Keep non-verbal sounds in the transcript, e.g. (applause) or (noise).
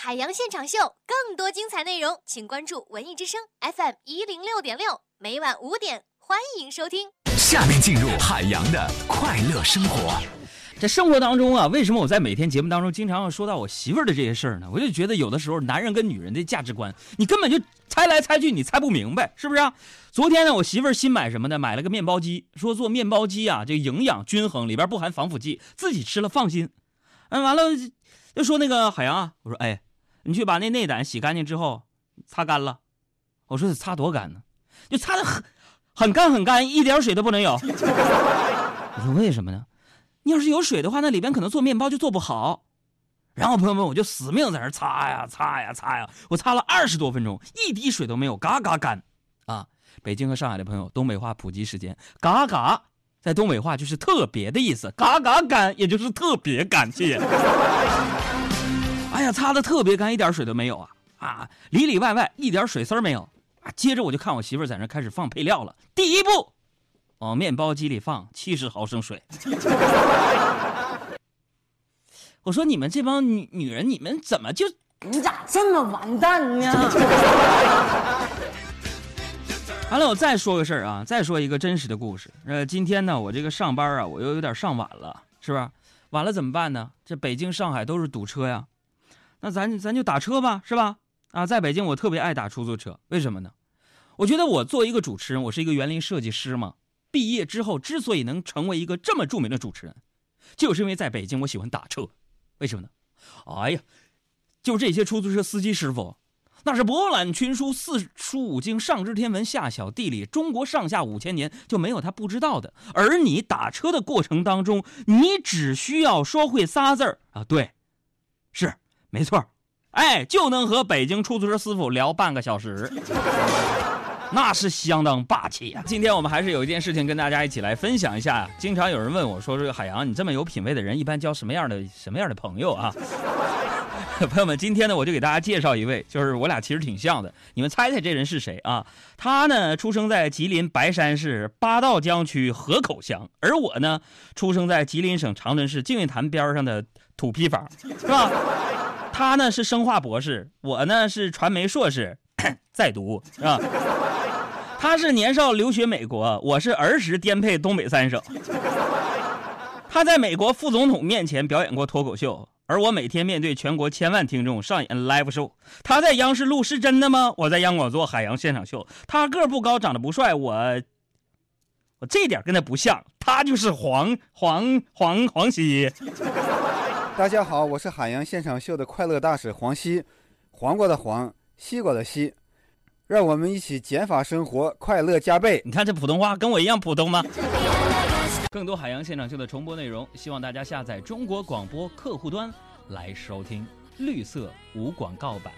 海洋现场秀更多精彩内容，请关注文艺之声 FM 一零六点六，每晚五点欢迎收听。下面进入海洋的快乐生活。在生活当中啊，为什么我在每天节目当中经常要说到我媳妇儿的这些事儿呢？我就觉得有的时候男人跟女人的价值观，你根本就猜来猜去，你猜不明白，是不是啊？昨天呢，我媳妇儿新买什么呢，买了个面包机，说做面包机啊，这营养均衡，里边不含防腐剂，自己吃了放心。嗯，完了就说那个海洋啊，我说哎，你去把那内胆洗干净之后擦干了。我说得擦多干呢？就擦的很很干很干，一点水都不能有。(laughs) 我说为什么呢？你要是有水的话，那里边可能做面包就做不好。然后朋友们，我就死命在那擦呀擦呀擦呀，我擦了二十多分钟，一滴水都没有，嘎嘎干。啊，北京和上海的朋友，东北话普及时间，嘎嘎，在东北话就是特别的意思，嘎嘎干，也就是特别感谢。擦的特别干，一点水都没有啊啊，里里外外一点水丝没有啊。接着我就看我媳妇在那开始放配料了，第一步。往面包机里放七十毫升水。(laughs) 我说你们这帮女女人，你们怎么就你咋这么完蛋呢？(laughs) 完了，我再说个事儿啊，再说一个真实的故事。呃，今天呢，我这个上班啊，我又有点上晚了，是吧？晚了怎么办呢？这北京、上海都是堵车呀，那咱咱就打车吧，是吧？啊，在北京我特别爱打出租车，为什么呢？我觉得我作为一个主持人，我是一个园林设计师嘛。毕业之后，之所以能成为一个这么著名的主持人，就是因为在北京，我喜欢打车。为什么呢？哎呀，就这些出租车司机师傅，那是博览群书、四书五经、上知天文、下晓地理，中国上下五千年就没有他不知道的。而你打车的过程当中，你只需要说会仨字儿啊，对，是没错，哎，就能和北京出租车师傅聊半个小时。(laughs) 那是相当霸气呀！今天我们还是有一件事情跟大家一起来分享一下。经常有人问我说：“这个海洋，你这么有品位的人，一般交什么样的什么样的朋友啊？” (laughs) 朋友们，今天呢，我就给大家介绍一位，就是我俩其实挺像的。你们猜猜这人是谁啊？他呢，出生在吉林白山市八道江区河口乡，而我呢，出生在吉林省长春市净月潭边上的土坯房，是吧？他呢是生化博士，我呢是传媒硕士，(clears throat) 在读，啊？他是年少留学美国，我是儿时颠沛东北三省。他在美国副总统面前表演过脱口秀，而我每天面对全国千万听众上演 live show。他在央视录是真的吗？我在央广做海洋现场秀。他个不高，长得不帅，我我这点跟他不像，他就是黄黄黄黄西。大家好，我是海洋现场秀的快乐大使黄西，黄瓜的黄，西瓜的西。让我们一起减法生活，快乐加倍。你看这普通话跟我一样普通吗？更多海洋现场秀的重播内容，希望大家下载中国广播客户端来收听绿色无广告版。